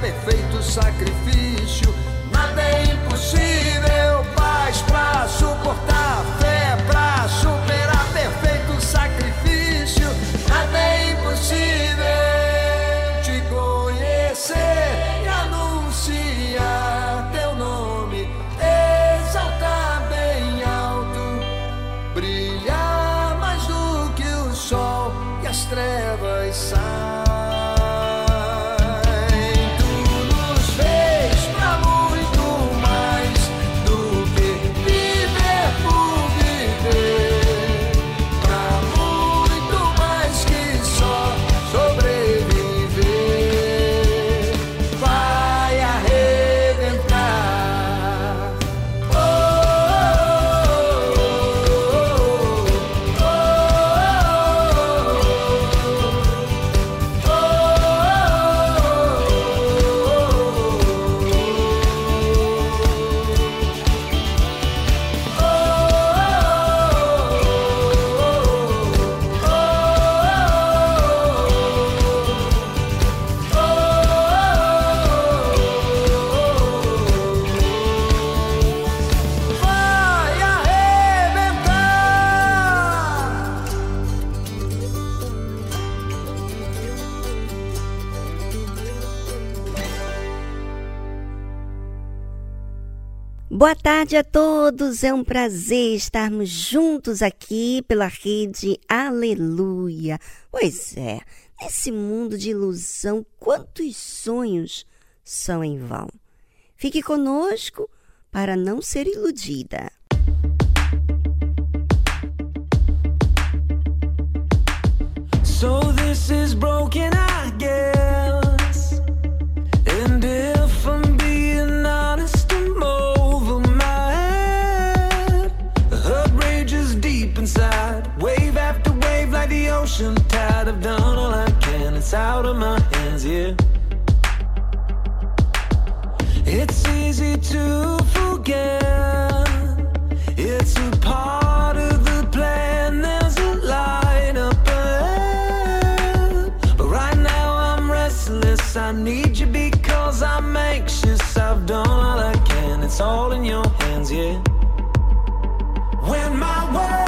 perfeito sacrifício. Boa tarde a todos, é um prazer estarmos juntos aqui pela rede Aleluia. Pois é, nesse mundo de ilusão, quantos sonhos são em vão. Fique conosco para não ser iludida. So this is broken, I guess. it's out of my hands, yeah. It's easy to forget. It's a part of the plan. There's a light up ahead. But right now I'm restless. I need you because I'm anxious. I've done all I can. It's all in your hands, yeah. When my world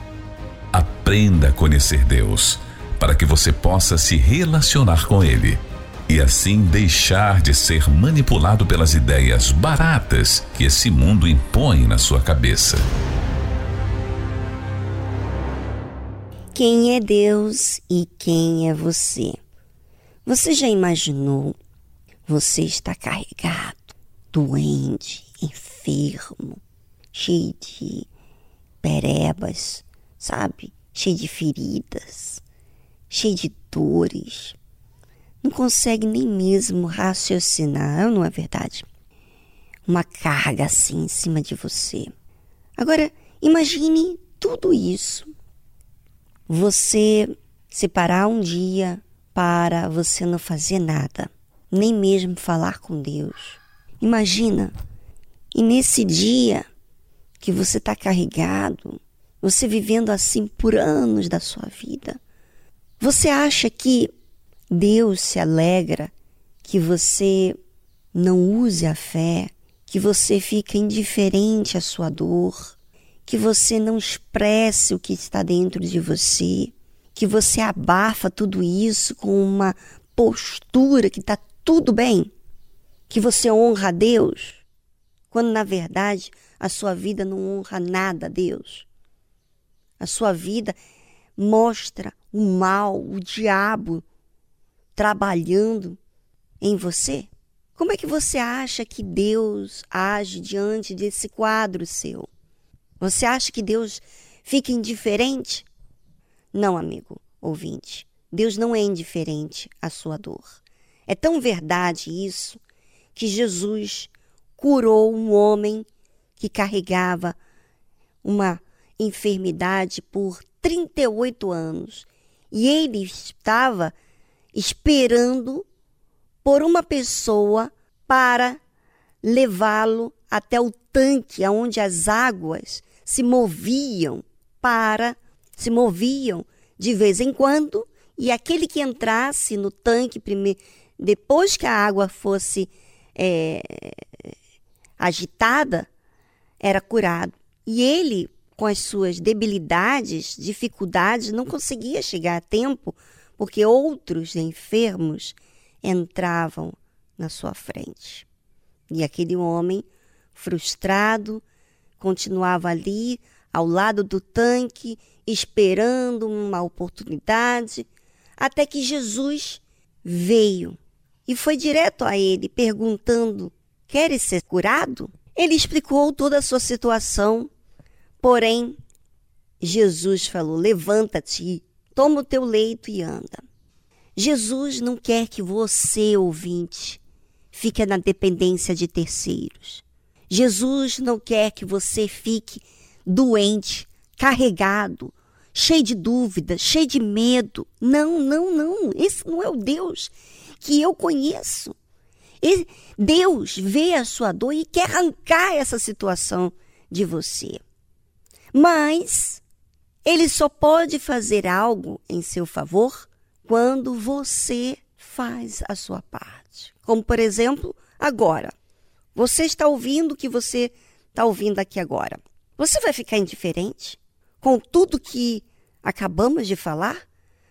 Aprenda a conhecer Deus para que você possa se relacionar com Ele e assim deixar de ser manipulado pelas ideias baratas que esse mundo impõe na sua cabeça. Quem é Deus e quem é você? Você já imaginou? Você está carregado, doente, enfermo, cheio de perebas, sabe? Cheio de feridas, cheio de dores. Não consegue nem mesmo raciocinar, não é verdade? Uma carga assim em cima de você. Agora, imagine tudo isso. Você separar um dia para você não fazer nada, nem mesmo falar com Deus. Imagina, e nesse dia que você está carregado, você vivendo assim por anos da sua vida, você acha que Deus se alegra que você não use a fé, que você fica indiferente à sua dor, que você não expresse o que está dentro de você, que você abafa tudo isso com uma postura que está tudo bem, que você honra a Deus, quando na verdade a sua vida não honra nada a Deus. A sua vida mostra o mal, o diabo trabalhando em você. Como é que você acha que Deus age diante desse quadro seu? Você acha que Deus fica indiferente? Não, amigo ouvinte, Deus não é indiferente à sua dor. É tão verdade isso que Jesus curou um homem que carregava uma enfermidade por 38 anos e ele estava esperando por uma pessoa para levá-lo até o tanque onde as águas se moviam para se moviam de vez em quando, e aquele que entrasse no tanque primeiro, depois que a água fosse é, agitada, era curado. E ele, com as suas debilidades, dificuldades, não conseguia chegar a tempo, porque outros enfermos entravam na sua frente. E aquele homem, frustrado, continuava ali ao lado do tanque, esperando uma oportunidade, até que Jesus veio e foi direto a ele, perguntando: Queres ser curado? Ele explicou toda a sua situação, porém, Jesus falou: Levanta-te, toma o teu leito e anda. Jesus não quer que você, ouvinte, fique na dependência de terceiros. Jesus não quer que você fique doente, carregado, cheio de dúvidas, cheio de medo. Não, não, não. Esse não é o Deus que eu conheço. Deus vê a sua dor e quer arrancar essa situação de você. Mas ele só pode fazer algo em seu favor quando você faz a sua parte. Como, por exemplo, agora. Você está ouvindo o que você está ouvindo aqui agora. Você vai ficar indiferente com tudo que acabamos de falar?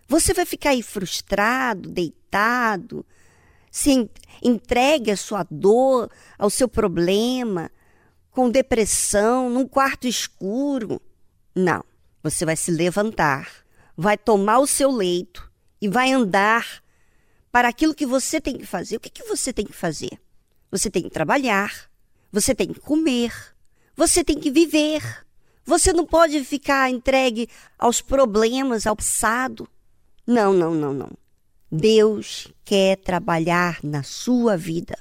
Você vai ficar aí frustrado, deitado, se entregue à sua dor, ao seu problema, com depressão, num quarto escuro? Não. Você vai se levantar, vai tomar o seu leito e vai andar para aquilo que você tem que fazer. O que, que você tem que fazer? Você tem que trabalhar, você tem que comer, você tem que viver. Você não pode ficar entregue aos problemas, ao passado. Não, não, não, não. Deus quer trabalhar na sua vida.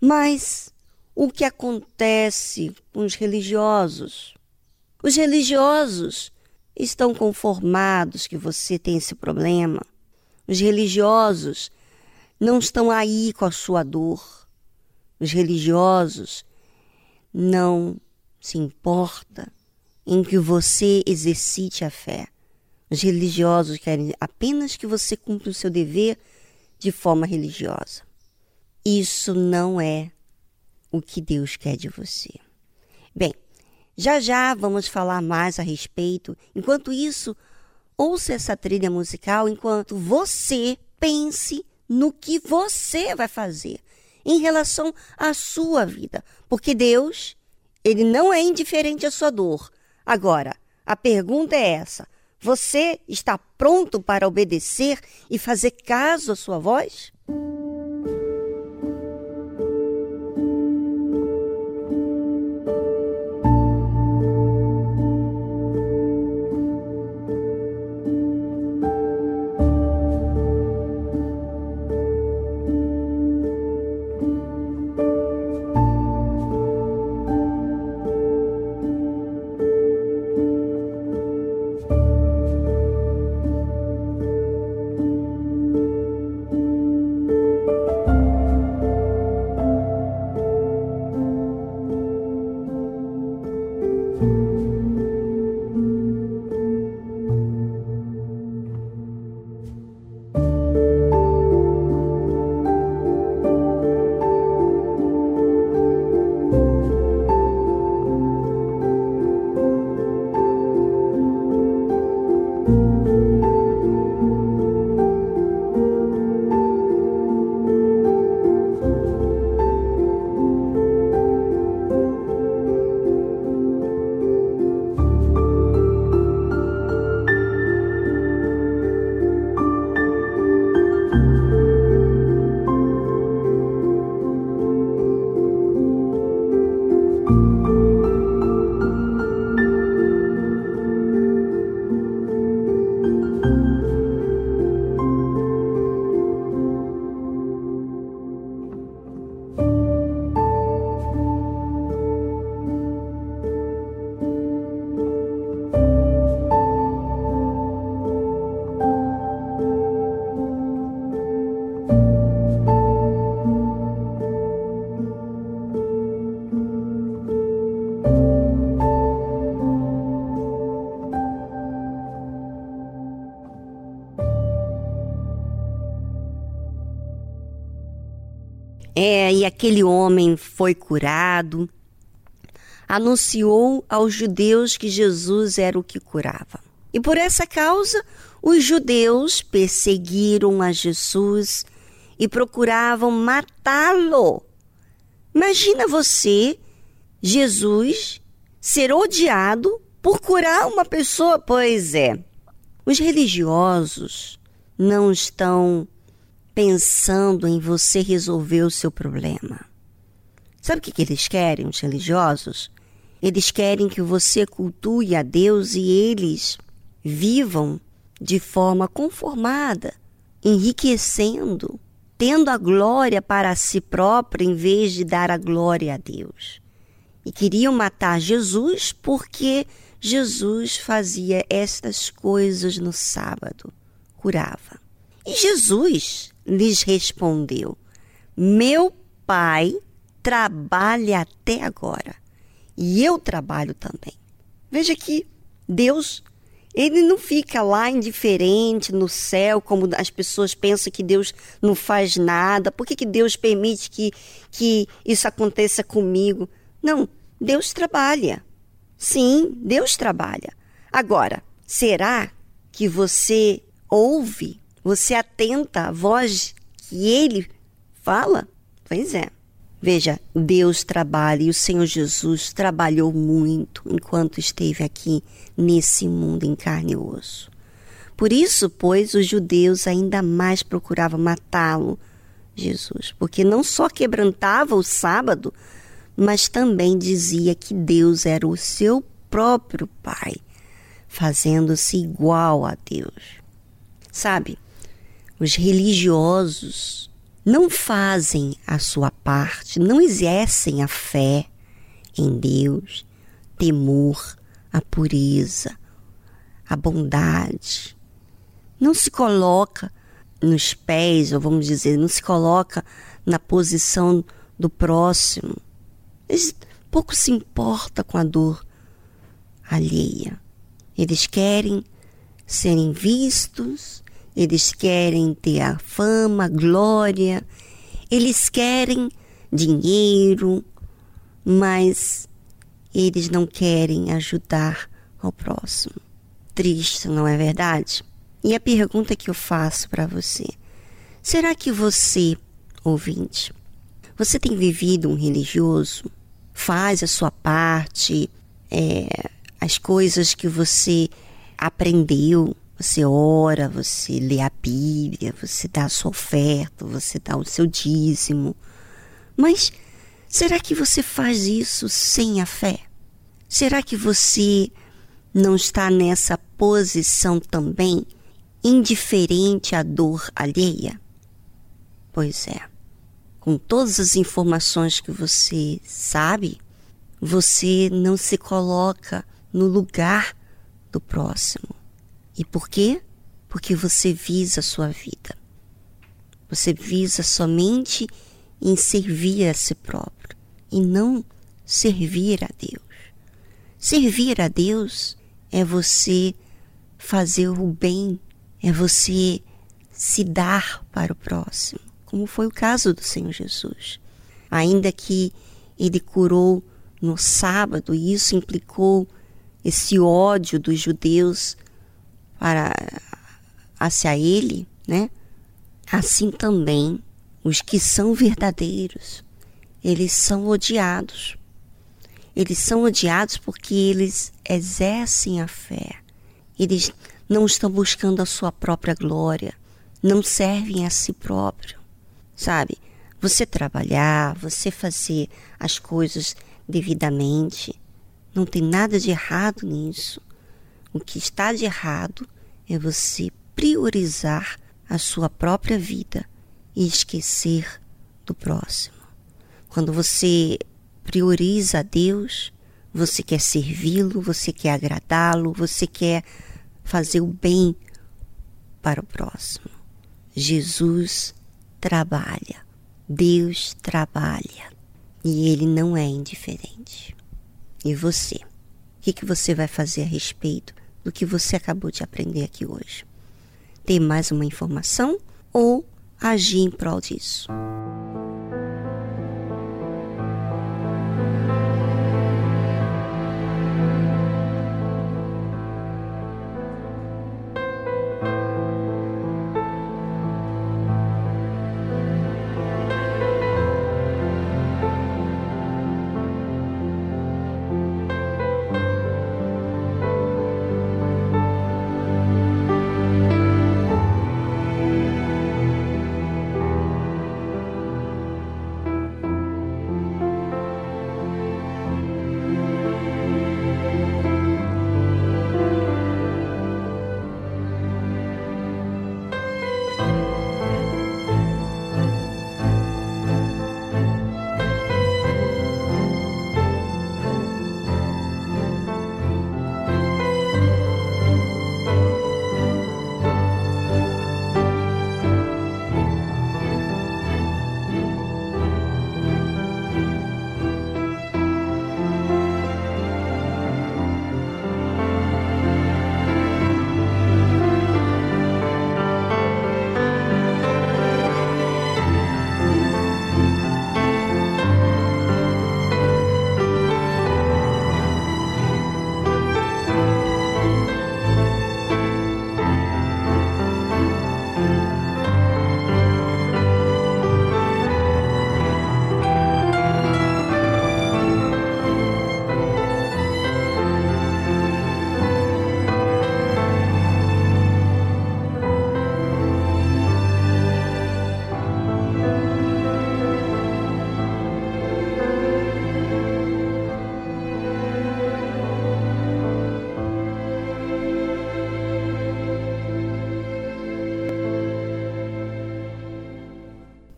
Mas o que acontece com os religiosos? Os religiosos estão conformados que você tem esse problema. Os religiosos não estão aí com a sua dor. Os religiosos não se importa em que você exercite a fé. Os religiosos querem apenas que você cumpra o seu dever de forma religiosa. Isso não é o que Deus quer de você. Bem, já já vamos falar mais a respeito. Enquanto isso, ouça essa trilha musical enquanto você pense no que você vai fazer em relação à sua vida, porque Deus, ele não é indiferente à sua dor. Agora, a pergunta é essa: você está pronto para obedecer e fazer caso à sua voz? E aquele homem foi curado, anunciou aos judeus que Jesus era o que curava. E por essa causa, os judeus perseguiram a Jesus e procuravam matá-lo. Imagina você, Jesus, ser odiado por curar uma pessoa. Pois é, os religiosos não estão pensando em você resolver o seu problema. Sabe o que, eles querem, os religiosos? Eles querem que você cultue a Deus e eles vivam de forma conformada, enriquecendo, tendo a glória para si próprio em vez de dar a glória a Deus. E queriam matar Jesus porque Jesus fazia estas coisas no sábado, curava. E Jesus lhes respondeu: Meu pai trabalha até agora e eu trabalho também. Veja que Deus, ele não fica lá indiferente no céu, como as pessoas pensam que Deus não faz nada. Por que, que Deus permite que, que isso aconteça comigo? Não, Deus trabalha. Sim, Deus trabalha. Agora, será que você ouve você atenta à voz que ele fala? Pois é. Veja, Deus trabalha e o Senhor Jesus trabalhou muito enquanto esteve aqui nesse mundo em carne e osso. Por isso, pois, os judeus ainda mais procuravam matá-lo, Jesus, porque não só quebrantava o sábado, mas também dizia que Deus era o seu próprio Pai, fazendo-se igual a Deus. Sabe, os religiosos não fazem a sua parte, não exercem a fé em Deus, temor, a pureza, a bondade. Não se coloca nos pés, ou vamos dizer, não se coloca na posição do próximo. Eles pouco se importa com a dor alheia. Eles querem serem vistos, eles querem ter a fama, glória, eles querem dinheiro, mas eles não querem ajudar ao próximo. Triste, não é verdade? E a pergunta que eu faço para você: será que você, ouvinte, você tem vivido um religioso? Faz a sua parte, é, as coisas que você aprendeu, você ora, você lê a Bíblia, você dá a sua oferta, você dá o seu dízimo. Mas será que você faz isso sem a fé? Será que você não está nessa posição também indiferente à dor alheia? Pois é. Com todas as informações que você sabe, você não se coloca no lugar do próximo. E por quê? Porque você visa a sua vida. Você visa somente em servir a si próprio e não servir a Deus. Servir a Deus é você fazer o bem, é você se dar para o próximo, como foi o caso do Senhor Jesus. Ainda que ele curou no sábado, e isso implicou esse ódio dos judeus para hacia ele, né? Assim também os que são verdadeiros, eles são odiados. Eles são odiados porque eles exercem a fé. Eles não estão buscando a sua própria glória, não servem a si próprio. Sabe? Você trabalhar, você fazer as coisas devidamente, não tem nada de errado nisso. O que está de errado é você priorizar a sua própria vida e esquecer do próximo. Quando você prioriza a Deus, você quer servi-lo, você quer agradá-lo, você quer fazer o bem para o próximo. Jesus trabalha, Deus trabalha e ele não é indiferente. E você? O que, que você vai fazer a respeito do que você acabou de aprender aqui hoje? Ter mais uma informação ou agir em prol disso?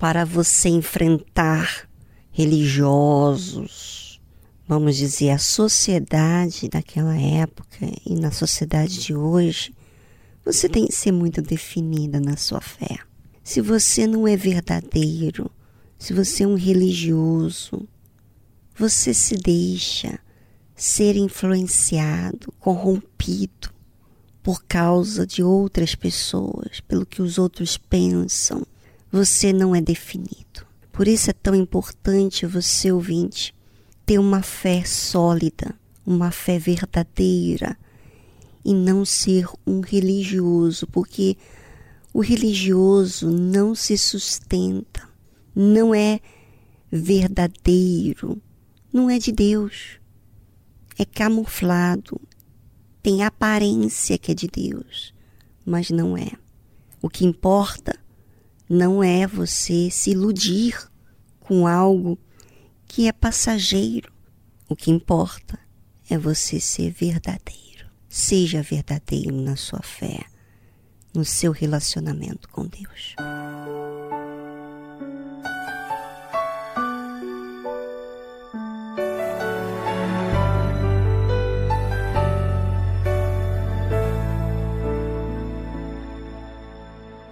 Para você enfrentar religiosos, vamos dizer, a sociedade daquela época e na sociedade de hoje, você tem que ser muito definida na sua fé. Se você não é verdadeiro, se você é um religioso, você se deixa ser influenciado, corrompido por causa de outras pessoas, pelo que os outros pensam. Você não é definido. Por isso é tão importante você, ouvinte, ter uma fé sólida, uma fé verdadeira e não ser um religioso, porque o religioso não se sustenta, não é verdadeiro, não é de Deus. É camuflado, tem aparência que é de Deus, mas não é. O que importa não é você se iludir com algo que é passageiro. O que importa é você ser verdadeiro. Seja verdadeiro na sua fé, no seu relacionamento com Deus.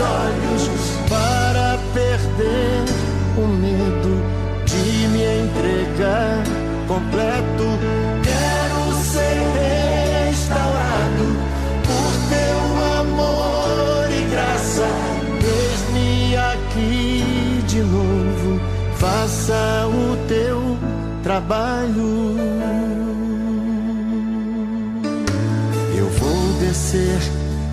Olhos para perder o medo de me entregar completo. Quero ser restaurado por teu amor e graça. Eis-me aqui de novo, faça o teu trabalho.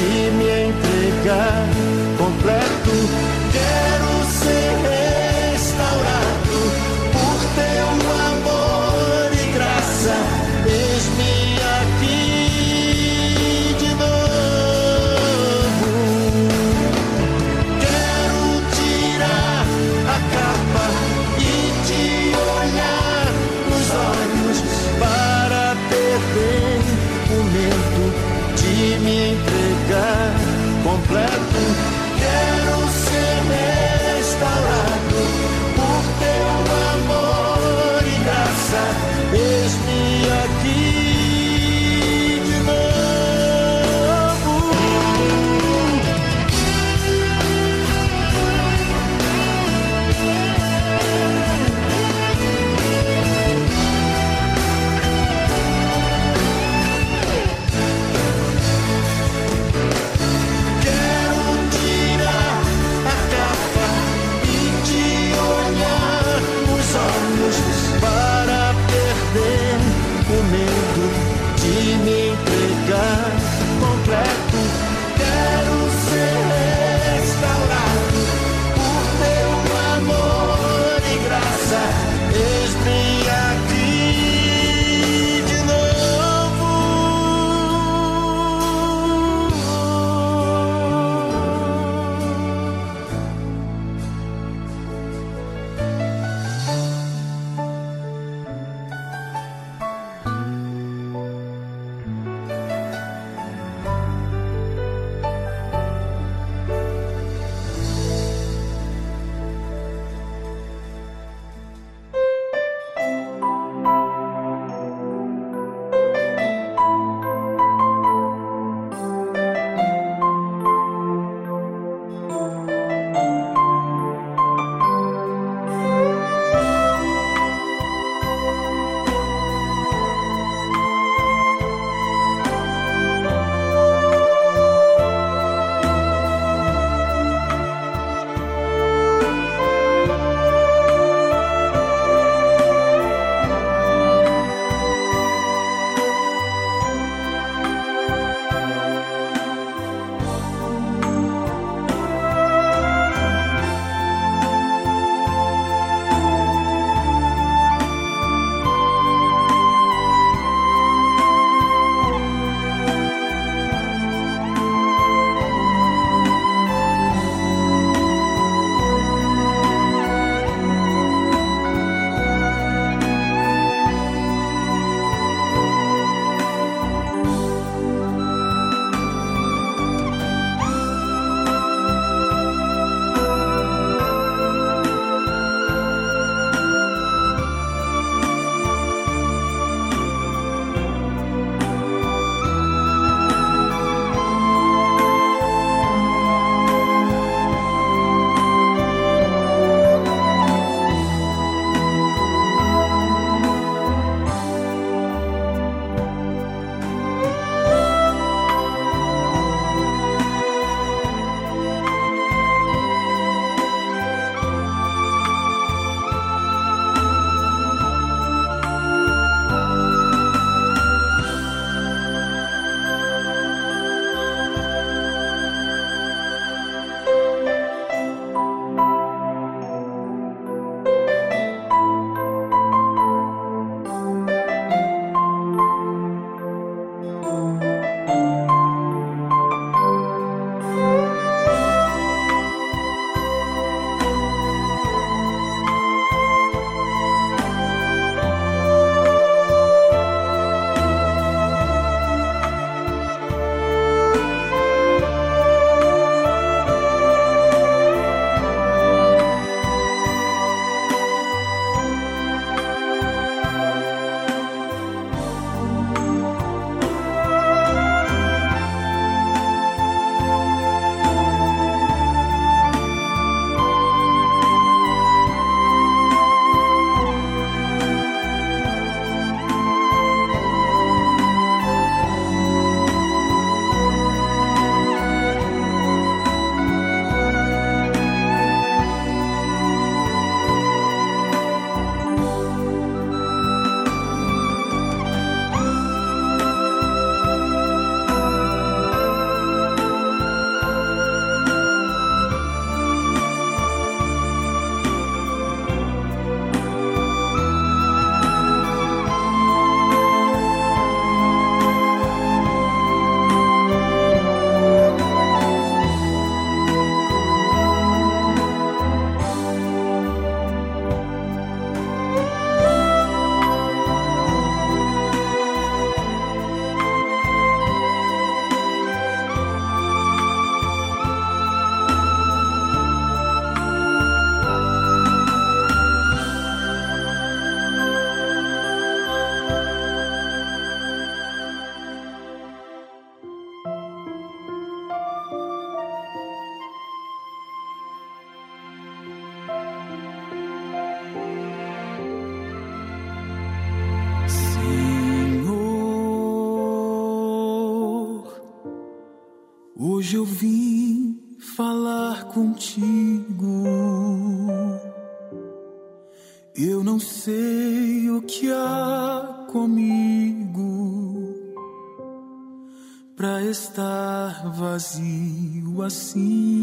一面的感。Hoje eu vim falar contigo. Eu não sei o que há comigo pra estar vazio assim.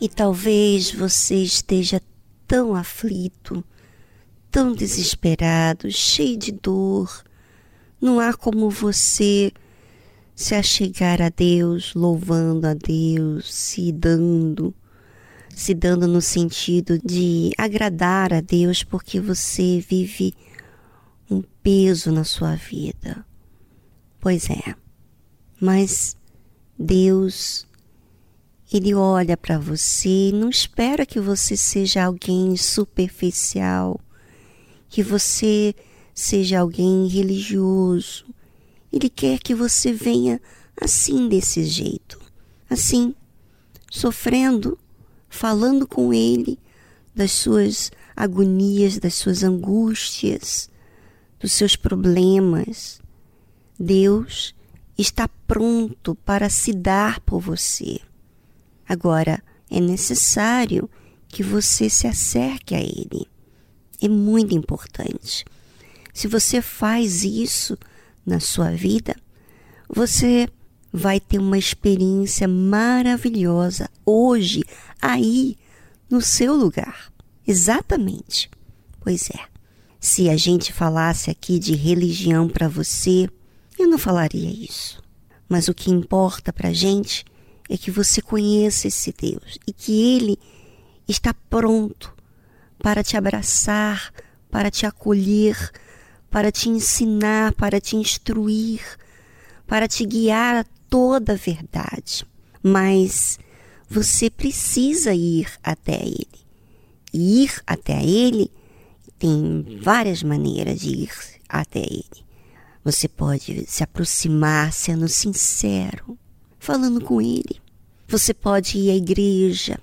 E talvez você esteja tão aflito, tão desesperado, cheio de dor. Não há como você se achegar a Deus, louvando a Deus, se dando, se dando no sentido de agradar a Deus, porque você vive um peso na sua vida. Pois é, mas Deus ele olha para você não espera que você seja alguém superficial, que você seja alguém religioso. Ele quer que você venha assim, desse jeito, assim, sofrendo, falando com Ele das suas agonias, das suas angústias, dos seus problemas. Deus está pronto para se dar por você. Agora, é necessário que você se acerque a Ele. É muito importante. Se você faz isso na sua vida, você vai ter uma experiência maravilhosa hoje, aí, no seu lugar. Exatamente. Pois é. Se a gente falasse aqui de religião para você, eu não falaria isso. Mas o que importa para a gente é que você conheça esse Deus e que Ele está pronto para te abraçar, para te acolher, para te ensinar, para te instruir, para te guiar a toda a verdade. Mas você precisa ir até Ele. Ir até Ele tem várias maneiras de ir até Ele. Você pode se aproximar sendo sincero, falando com Ele. Você pode ir à igreja,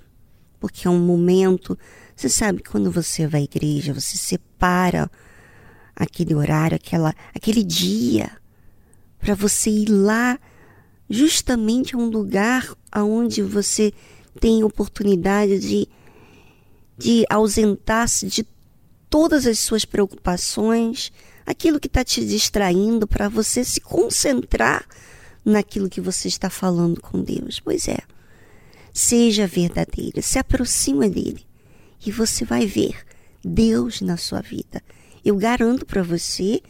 porque é um momento. Você sabe, quando você vai à igreja, você separa aquele horário, aquela, aquele dia, para você ir lá, justamente a um lugar onde você tem oportunidade de, de ausentar-se de todas as suas preocupações, aquilo que está te distraindo, para você se concentrar naquilo que você está falando com Deus. Pois é, seja verdadeira, se aproxima dele e você vai ver Deus na sua vida. Eu garanto para você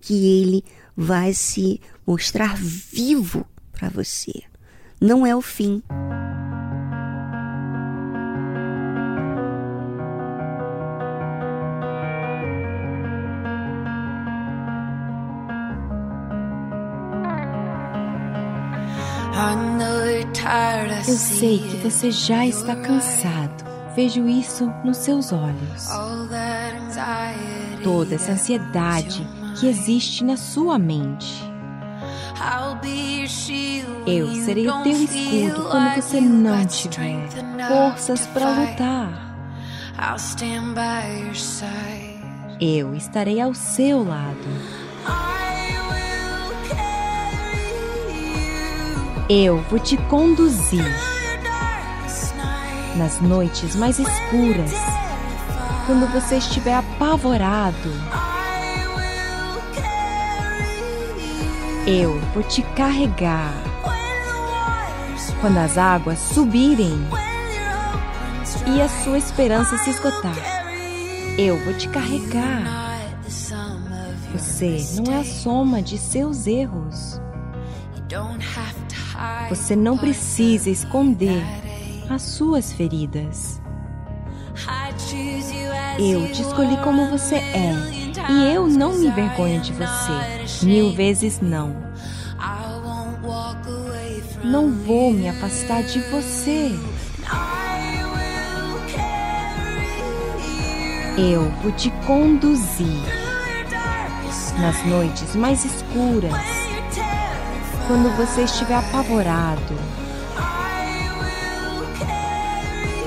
que ele vai se mostrar vivo para você. Não é o fim. Eu sei que você já está cansado. Vejo isso nos seus olhos. Toda essa ansiedade que existe na sua mente. Eu serei o teu escudo quando você não tiver forças para lutar. Eu estarei ao seu lado. Eu vou te conduzir nas noites mais escuras, quando você estiver apavorado. Eu vou te carregar quando as águas subirem e a sua esperança se esgotar. Eu vou te carregar. Você não é a soma de seus erros. Você não precisa esconder as suas feridas. Eu te escolhi como você é e eu não me envergonho de você. Mil vezes não. Não vou me afastar de você. Eu vou te conduzir nas noites mais escuras quando você estiver apavorado.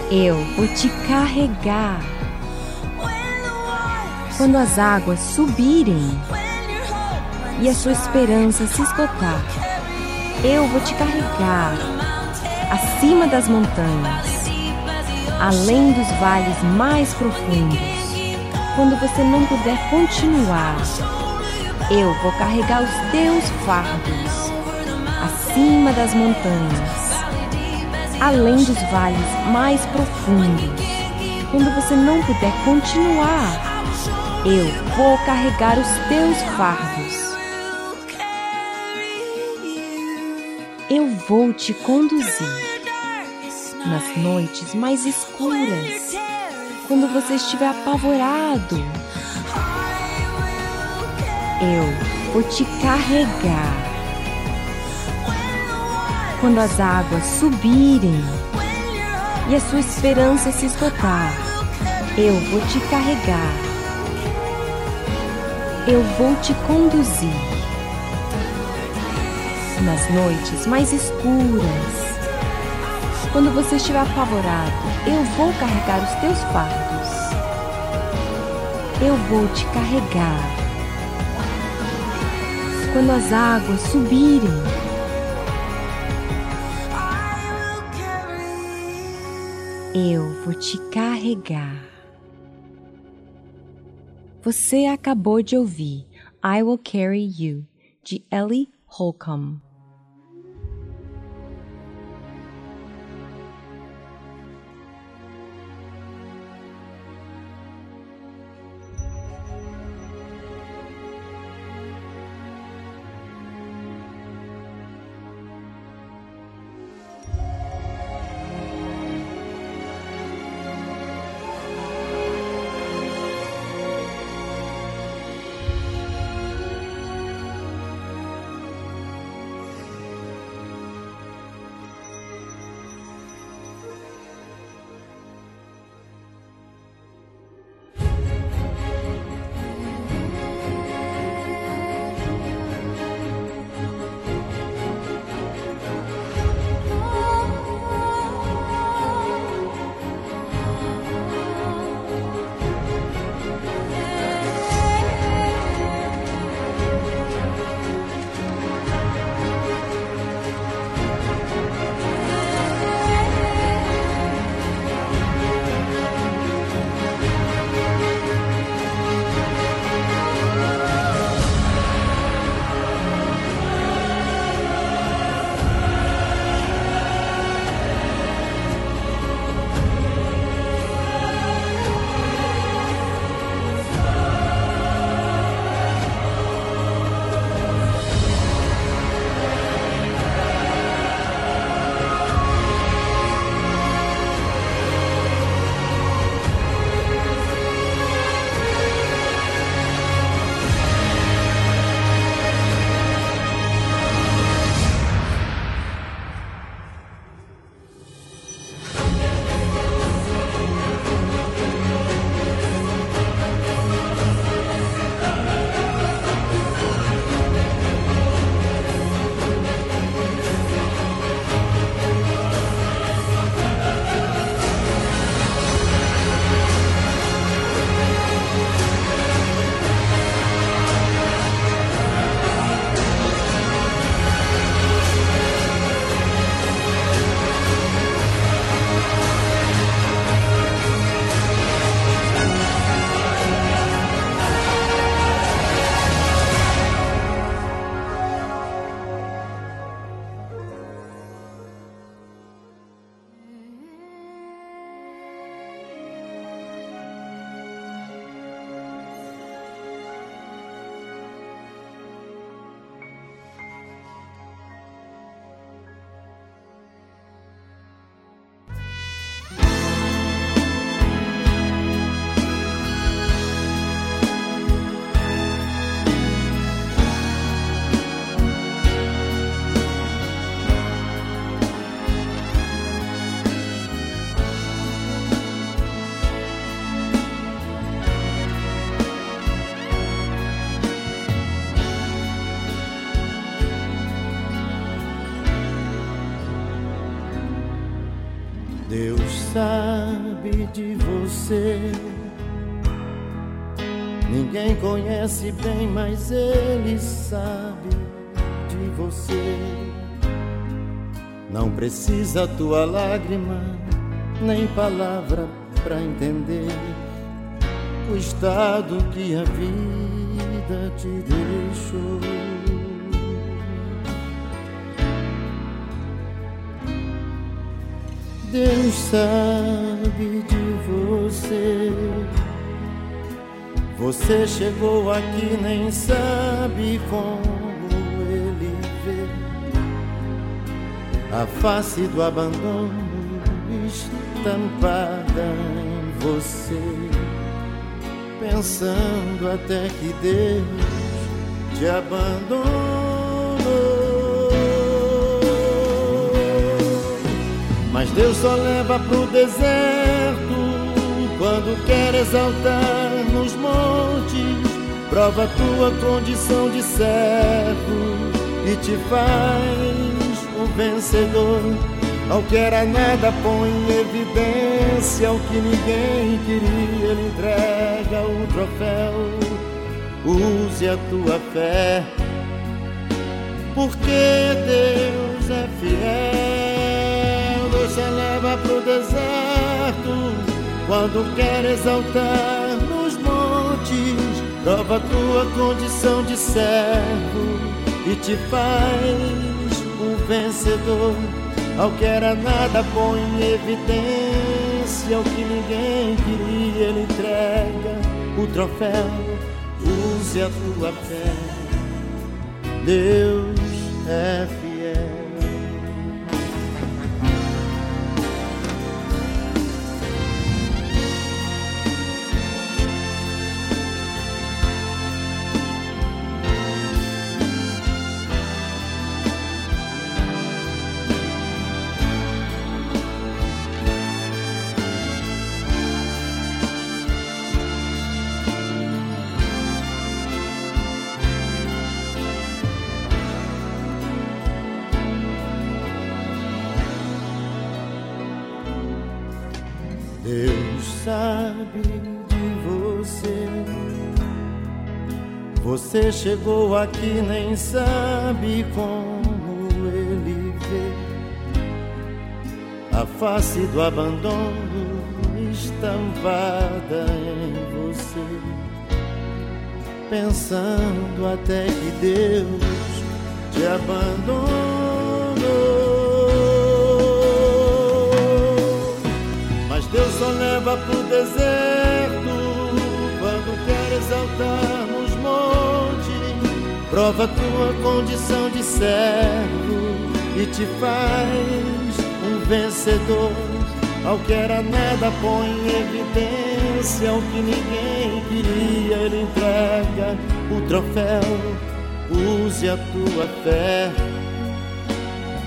Eu vou te carregar. Quando as águas subirem e a sua esperança se esgotar, eu vou te carregar acima das montanhas, além dos vales mais profundos. Quando você não puder continuar, eu vou carregar os teus fardos acima das montanhas, além dos vales mais profundos. Quando você não puder continuar, eu vou carregar os teus fardos. Eu vou te conduzir nas noites mais escuras, quando você estiver apavorado. Eu vou te carregar quando as águas subirem e a sua esperança se esgotar, eu vou te carregar. Eu vou te conduzir. Nas noites mais escuras, quando você estiver apavorado, eu vou carregar os teus fardos. Eu vou te carregar. Quando as águas subirem, Eu vou te carregar. Você acabou de ouvir I Will Carry You, de Ellie Holcomb. Sabe de você. Ninguém conhece bem, mas Ele sabe de você. Não precisa tua lágrima, nem palavra pra entender o estado que a vida te deixou. Deus sabe de você. Você chegou aqui, nem sabe como ele vê a face do abandono estampada em você. Pensando até que Deus te abandonou. Mas Deus só leva pro deserto quando quer exaltar nos montes. Prova tua condição de servo e te faz um vencedor. Ao que era nada, põe em evidência o que ninguém queria. Ele entrega o troféu. Use a tua fé, porque Deus é fiel leva pro deserto quando quer exaltar nos montes. Prova tua condição de servo e te faz um vencedor. Ao que era nada, põe em evidência o que ninguém queria. Ele entrega o troféu, use a tua fé. Deus é Chegou aqui, nem sabe como ele vê a face do abandono estampada em você. Pensando até que Deus te abandonou. Deus só leva pro deserto quando quer exaltar. Prova tua condição de servo e te faz um vencedor. Ao que era nada, põe em evidência o que ninguém queria. Ele entrega o troféu, use a tua fé,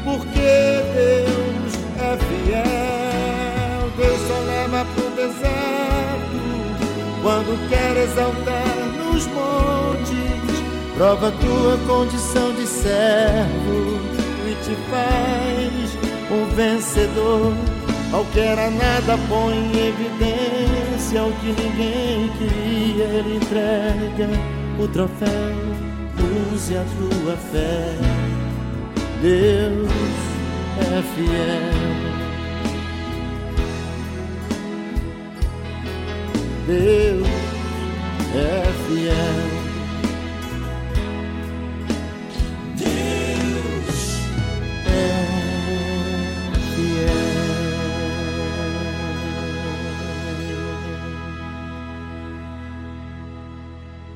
porque Deus é fiel. Deus só leva pro deserto quando quer exaltar nos montes. Prova tua condição de servo e te faz um vencedor. Ao que era nada, põe em evidência o que ninguém queria. Ele entrega o troféu, use a tua fé. Deus é fiel. Deus é fiel.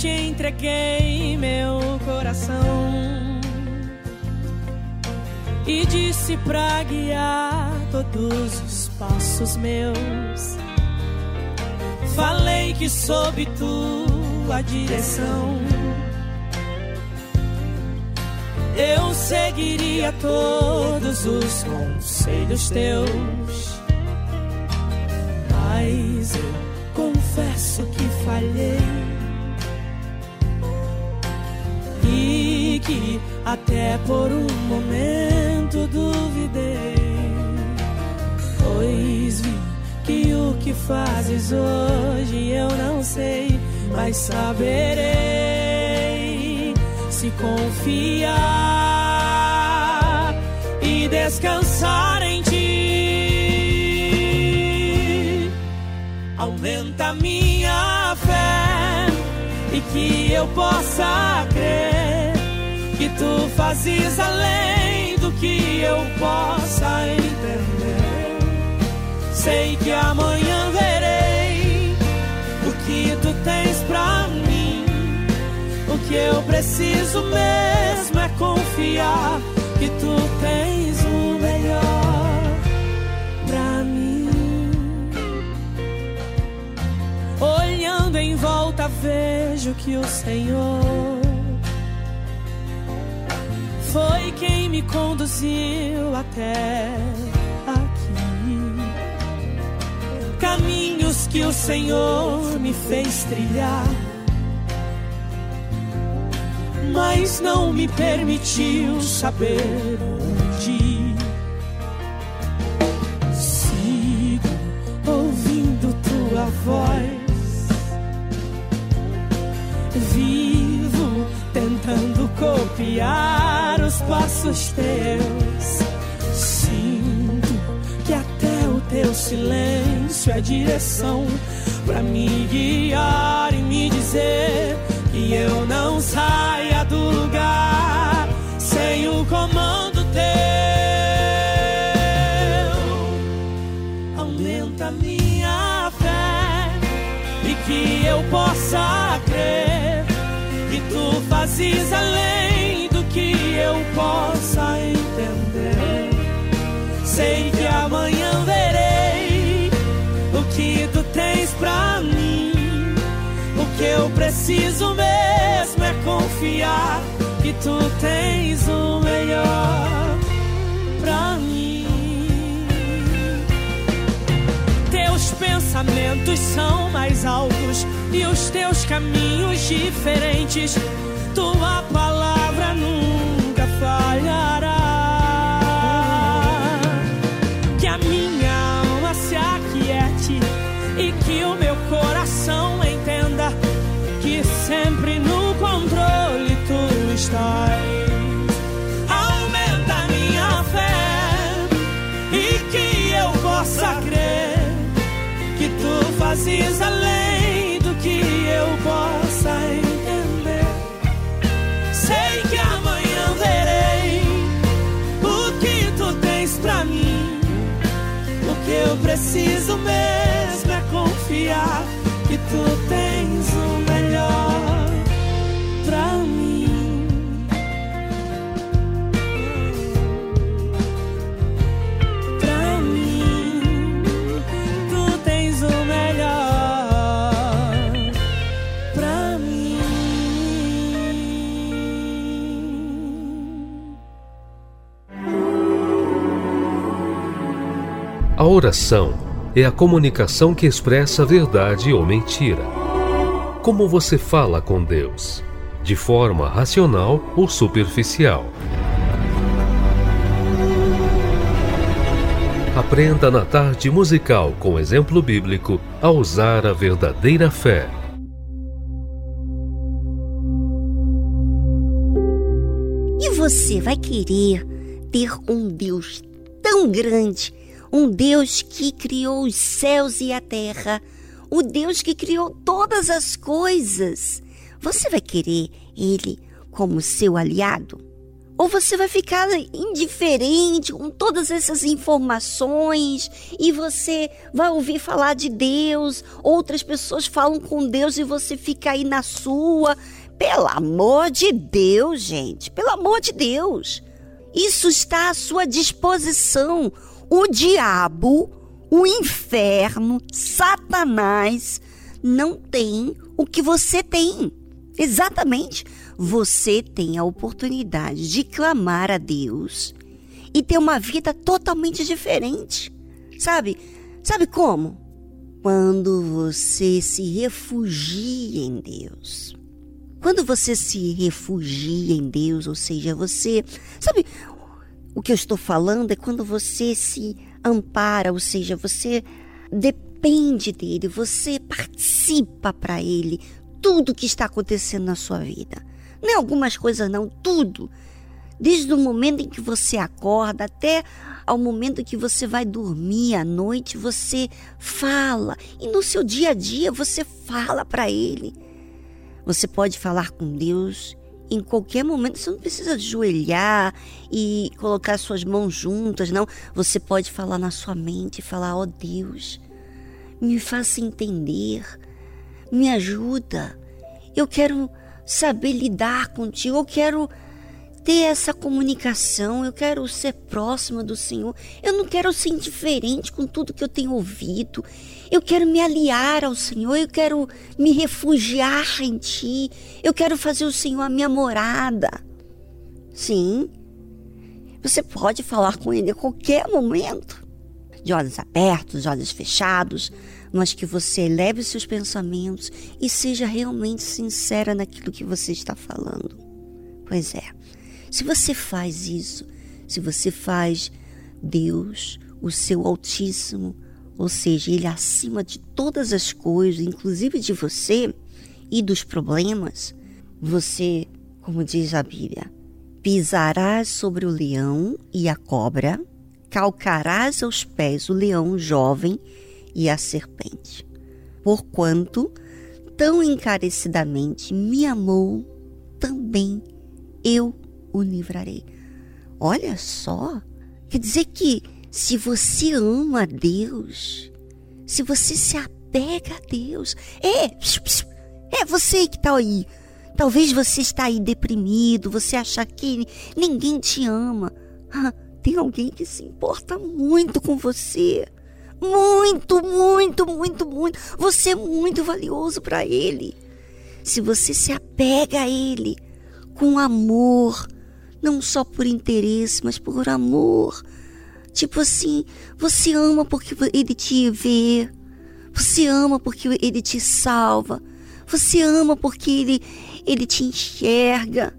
Te entreguei meu coração e disse pra guiar todos os passos meus. falei que sob tua direção eu seguiria todos os conselhos teus. Mas eu confesso que falhei até por um momento duvidei, pois vi que o que fazes hoje eu não sei, mas saberei se confiar e descansar em ti. Aumenta minha fé e que eu possa crer tu fazes além do que eu possa entender. Sei que amanhã verei o que tu tens pra mim. O que eu preciso mesmo é confiar que tu tens o melhor pra mim. Olhando em volta, vejo que o Senhor foi quem me conduziu até aqui. Caminhos que o Senhor me fez trilhar, mas não me permitiu saber onde. Sigo ouvindo tua voz vivo tentando copiar os passos teus. Sinto que até o teu silêncio é direção pra me guiar e me dizer que eu não saia do lugar sem o comando teu. Aumenta minha fé e que eu possa fazes além do que eu possa entender. Sei que amanhã verei o que tu tens pra mim. O que eu preciso mesmo é confiar que tu tens o melhor pra mim. Teus pensamentos são mais altos e os teus caminhos diferentes. Tua palavra nunca falhará. Que a minha alma se aquiete e que o meu coração entenda que sempre no controle tu estás. Possa crer que tu fazes além preciso mesmo é confiar A oração é a comunicação que expressa verdade ou mentira. Como você fala com Deus? De forma racional ou superficial? Aprenda na tarde musical com exemplo bíblico a usar a verdadeira fé. E você vai querer ter um Deus tão grande, um Deus que criou os céus e a terra, o Deus que criou todas as coisas. Você vai querer ele como seu aliado? Ou você vai ficar indiferente com todas essas informações e você vai ouvir falar de Deus, outras pessoas falam com Deus e você fica aí na sua? Pelo amor de Deus, gente, pelo amor de Deus. Isso está à sua disposição. O diabo, o inferno, Satanás não tem o que você tem. Exatamente. Você tem a oportunidade de clamar a Deus e ter uma vida totalmente diferente. Sabe? Sabe como? Quando você se refugia em Deus. Quando você se refugia em Deus, ou seja, você. Sabe, o que eu estou falando é quando você se ampara, ou seja, você depende dele, você participa para ele tudo que está acontecendo na sua vida. Não é algumas coisas não, tudo. Desde o momento em que você acorda até ao momento que você vai dormir à noite, você fala. E no seu dia a dia você fala para ele. Você pode falar com Deus em qualquer momento. Você não precisa ajoelhar e colocar suas mãos juntas, não. Você pode falar na sua mente, falar: "Ó oh Deus, me faça entender, me ajuda. Eu quero saber lidar contigo, eu quero ter essa comunicação, eu quero ser próxima do Senhor. Eu não quero ser indiferente com tudo que eu tenho ouvido. Eu quero me aliar ao Senhor, eu quero me refugiar em Ti. Eu quero fazer o Senhor a minha morada. Sim, você pode falar com Ele a qualquer momento, de olhos abertos, de olhos fechados, mas que você eleve os seus pensamentos e seja realmente sincera naquilo que você está falando. Pois é, se você faz isso, se você faz Deus, o seu Altíssimo, ou seja, Ele acima de todas as coisas, inclusive de você e dos problemas, você, como diz a Bíblia, pisarás sobre o leão e a cobra, calcarás aos pés o leão jovem e a serpente. Porquanto tão encarecidamente me amou, também eu o livrarei. Olha só, quer dizer que se você ama Deus, se você se apega a Deus, é, é você que está aí. Talvez você está aí deprimido, você acha que ninguém te ama. Ah, tem alguém que se importa muito com você. Muito, muito, muito, muito. Você é muito valioso para ele. Se você se apega a ele com amor, não só por interesse, mas por amor. Tipo assim, você ama porque ele te vê. Você ama porque ele te salva. Você ama porque ele, ele te enxerga.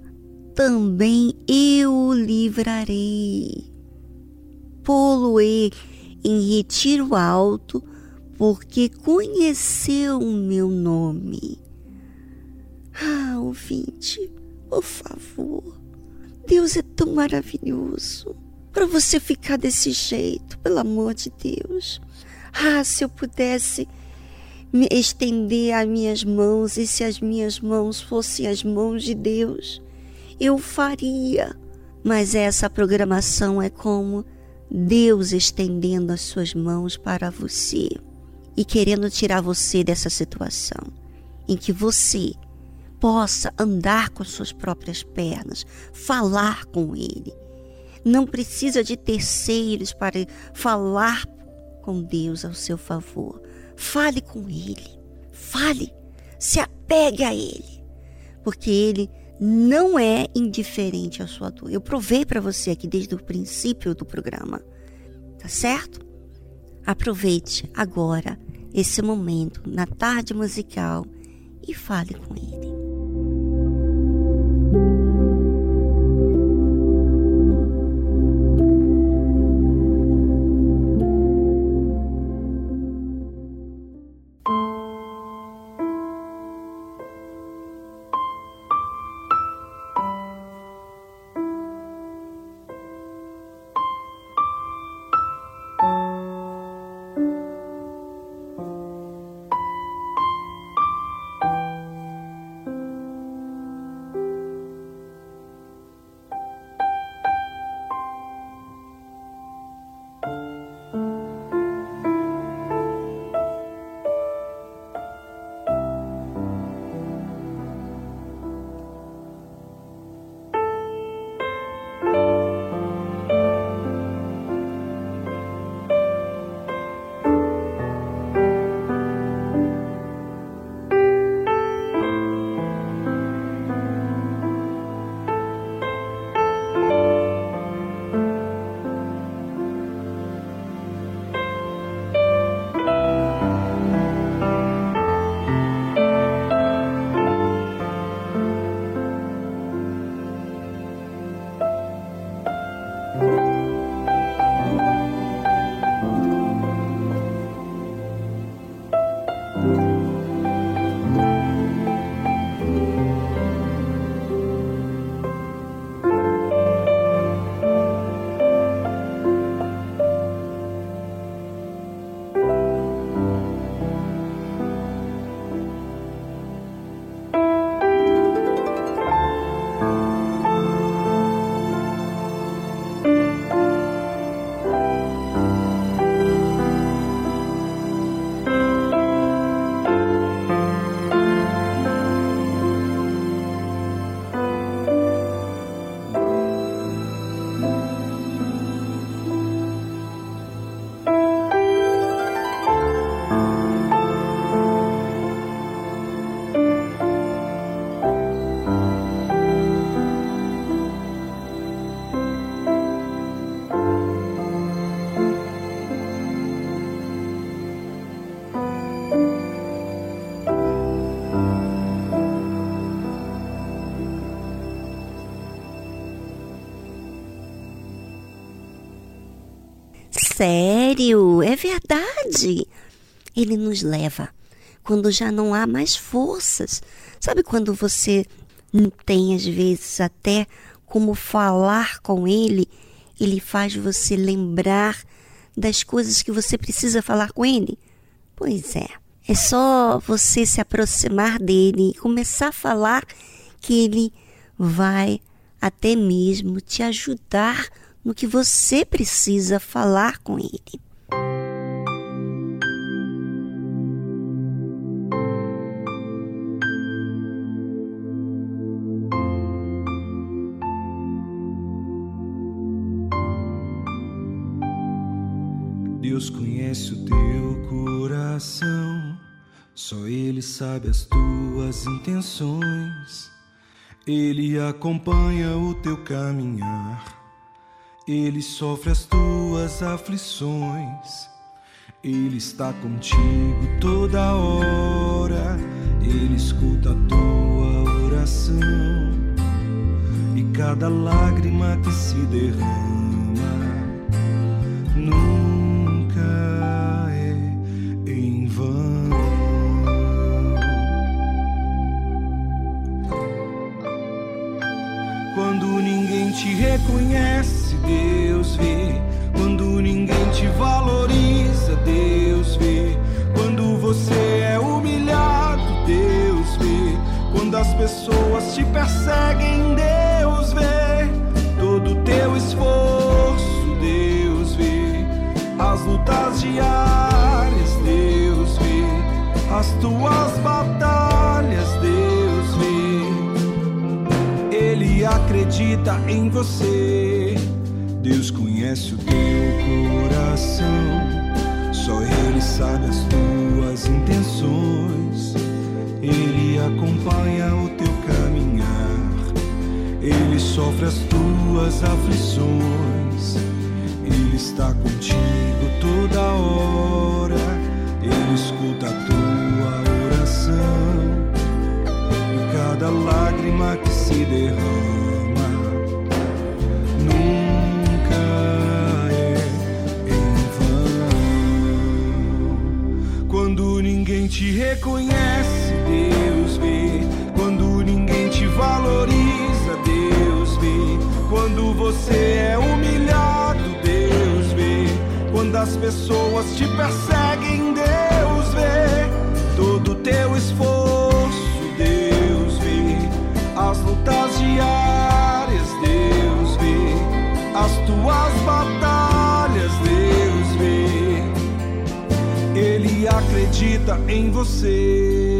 Também eu o livrarei. Pô-lo-ei em retiro alto, porque conheceu o meu nome. Ah, ouvinte, por favor, Deus é tão maravilhoso para você ficar desse jeito, pelo amor de Deus. Ah, se eu pudesse me estender as minhas mãos e se as minhas mãos fossem as mãos de Deus, eu faria. Mas essa programação é como Deus estendendo as suas mãos para você e querendo tirar você dessa situação em que você possa andar com suas próprias pernas, falar com Ele. Não precisa de terceiros para falar com Deus ao seu favor. Fale com Ele. Fale. Se apegue a Ele. Porque Ele não é indiferente à sua dor. Eu provei para você aqui desde o princípio do programa. Tá certo? Aproveite agora esse momento na tarde musical e fale com Ele. Sério, é verdade. Ele nos leva quando já não há mais forças. Sabe quando você não tem, às vezes, até como falar com ele? Ele faz você lembrar das coisas que você precisa falar com ele? Pois é. É só você se aproximar dele e começar a falar que ele vai até mesmo te ajudar no que você precisa falar com ele. Deus conhece o teu coração, só Ele sabe as tuas intenções. Ele acompanha o teu caminhar, Ele sofre as tuas aflições. Ele está contigo toda hora, Ele escuta a tua oração e cada lágrima que se derrama. Nunca é em vão. Quando ninguém te reconhece, Deus vê. Quando ninguém te valoriza, Deus vê. Quando você é humilhado, Deus vê. Quando as pessoas te perseguem, Deus vê. Todo teu esforço, Deus vê. As lutas diárias, Deus vê. As tuas batalhas, Deus vê. Ele acredita em você. Deus conhece o teu coração. Só Ele sabe as tuas intenções. Ele acompanha o teu caminhar. Ele sofre as tuas aflições. Ele está contigo toda hora. Ele escuta a tua oração. E cada lágrima que se derrama te reconhece, Deus vê. Quando ninguém te valoriza, Deus vê. Quando você é humilhado, Deus vê. Quando as pessoas te perseguem, Deus vê. Todo teu esforço, Deus vê. As lutas diárias, Deus vê. As tuas em você.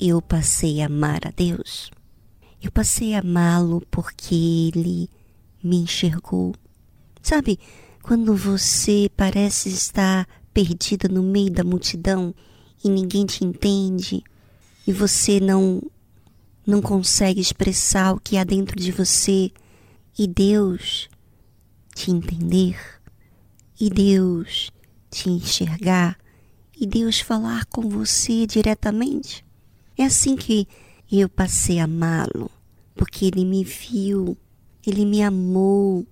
Eu passei a amar a Deus? Eu passei a amá-lo porque ele me enxergou. Sabe, quando você parece estar perdida no meio da multidão e ninguém te entende e você não não consegue expressar o que há dentro de você e Deus te entender e Deus te enxergar e Deus falar com você diretamente. É assim que eu passei a amá-lo, porque ele me viu, ele me amou,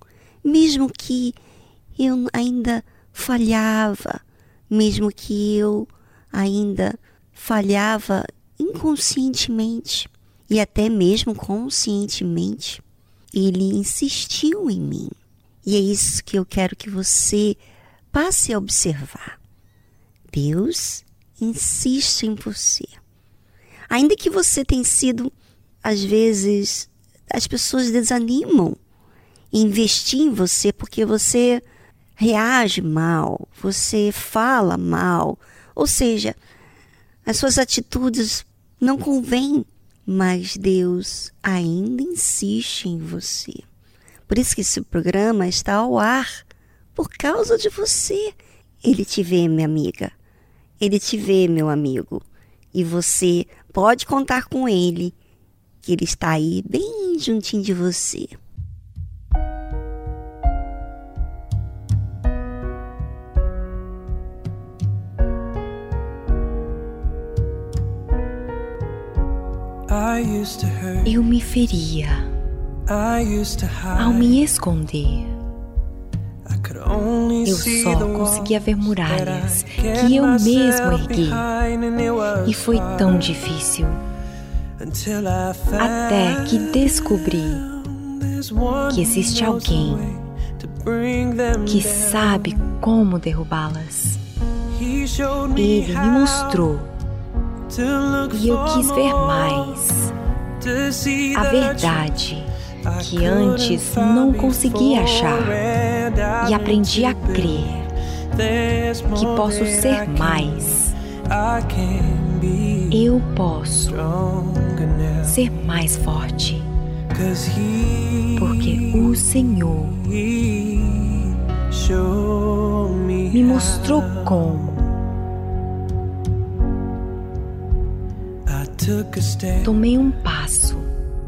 mesmo que eu ainda falhava, mesmo que eu ainda falhava inconscientemente e até mesmo conscientemente, ele insistiu em mim. E é isso que eu quero que você passe a observar. Deus insiste em você. Ainda que você tenha sido, às vezes, as pessoas desanimam em investir em você porque você reage mal, você fala mal, ou seja, as suas atitudes não convêm, mas Deus ainda insiste em você. Por isso que esse programa está ao ar, por causa de você. Ele te vê, minha amiga. Ele te vê, meu amigo. E você pode contar com ele, que ele está aí bem juntinho de você. Eu me feria ao me esconder. Eu só conseguia ver muralhas que eu mesmo ergui. E foi tão difícil. Até que descobri que existe alguém que sabe como derrubá-las. Ele me mostrou e eu quis ver mais a verdade que antes não conseguia achar e aprendi a crer que posso ser mais. Eu posso ser mais forte porque o Senhor me mostrou como. Tomei um passo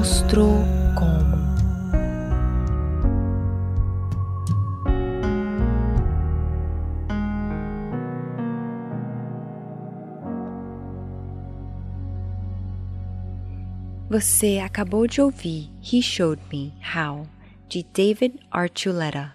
mostrou como. Você acabou de ouvir He Showed Me How, de David Archuleta.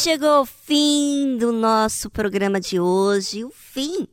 chegou o fim do nosso programa de hoje, o fim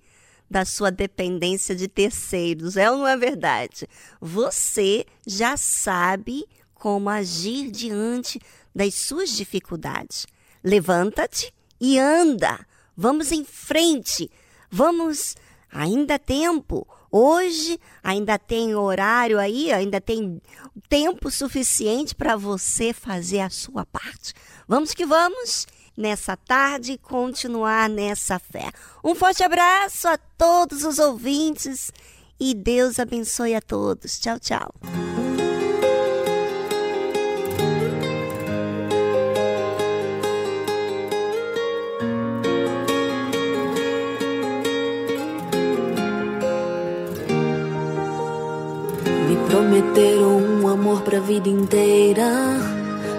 da sua dependência de terceiros. É ou não é verdade? Você já sabe como agir diante das suas dificuldades. Levanta-te e anda. Vamos em frente. Vamos. Ainda há tempo. Hoje ainda tem horário aí, ainda tem tempo suficiente para você fazer a sua parte. Vamos que vamos nessa tarde e continuar nessa fé. Um forte abraço a todos os ouvintes e Deus abençoe a todos. Tchau, tchau. Me prometeram um amor pra vida inteira.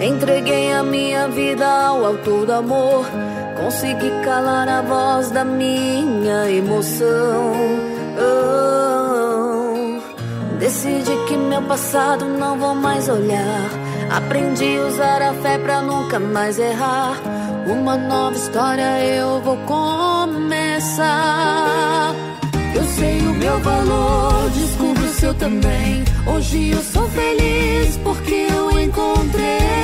Entreguei a minha vida ao autor do amor. Consegui calar a voz da minha emoção. Oh, decidi que meu passado não vou mais olhar. Aprendi a usar a fé pra nunca mais errar. Uma nova história eu vou começar. Eu sei o meu valor, descubro o seu também. Hoje eu sou feliz porque eu encontrei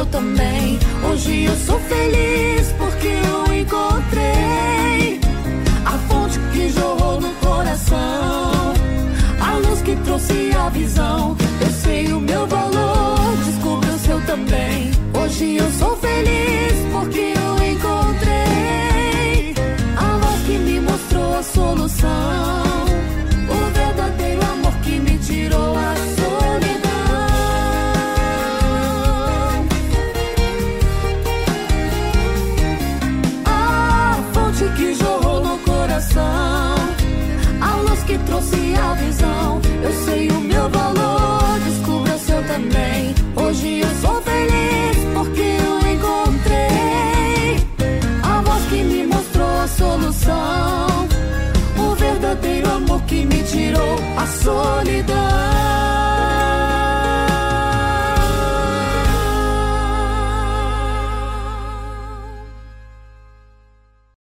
eu também. Hoje eu sou feliz porque eu encontrei a fonte que jorrou no coração, a luz que trouxe a visão. Eu sei o meu valor, descubro o seu também. Hoje eu sou feliz porque eu encontrei a voz que me mostrou a solução a solidão.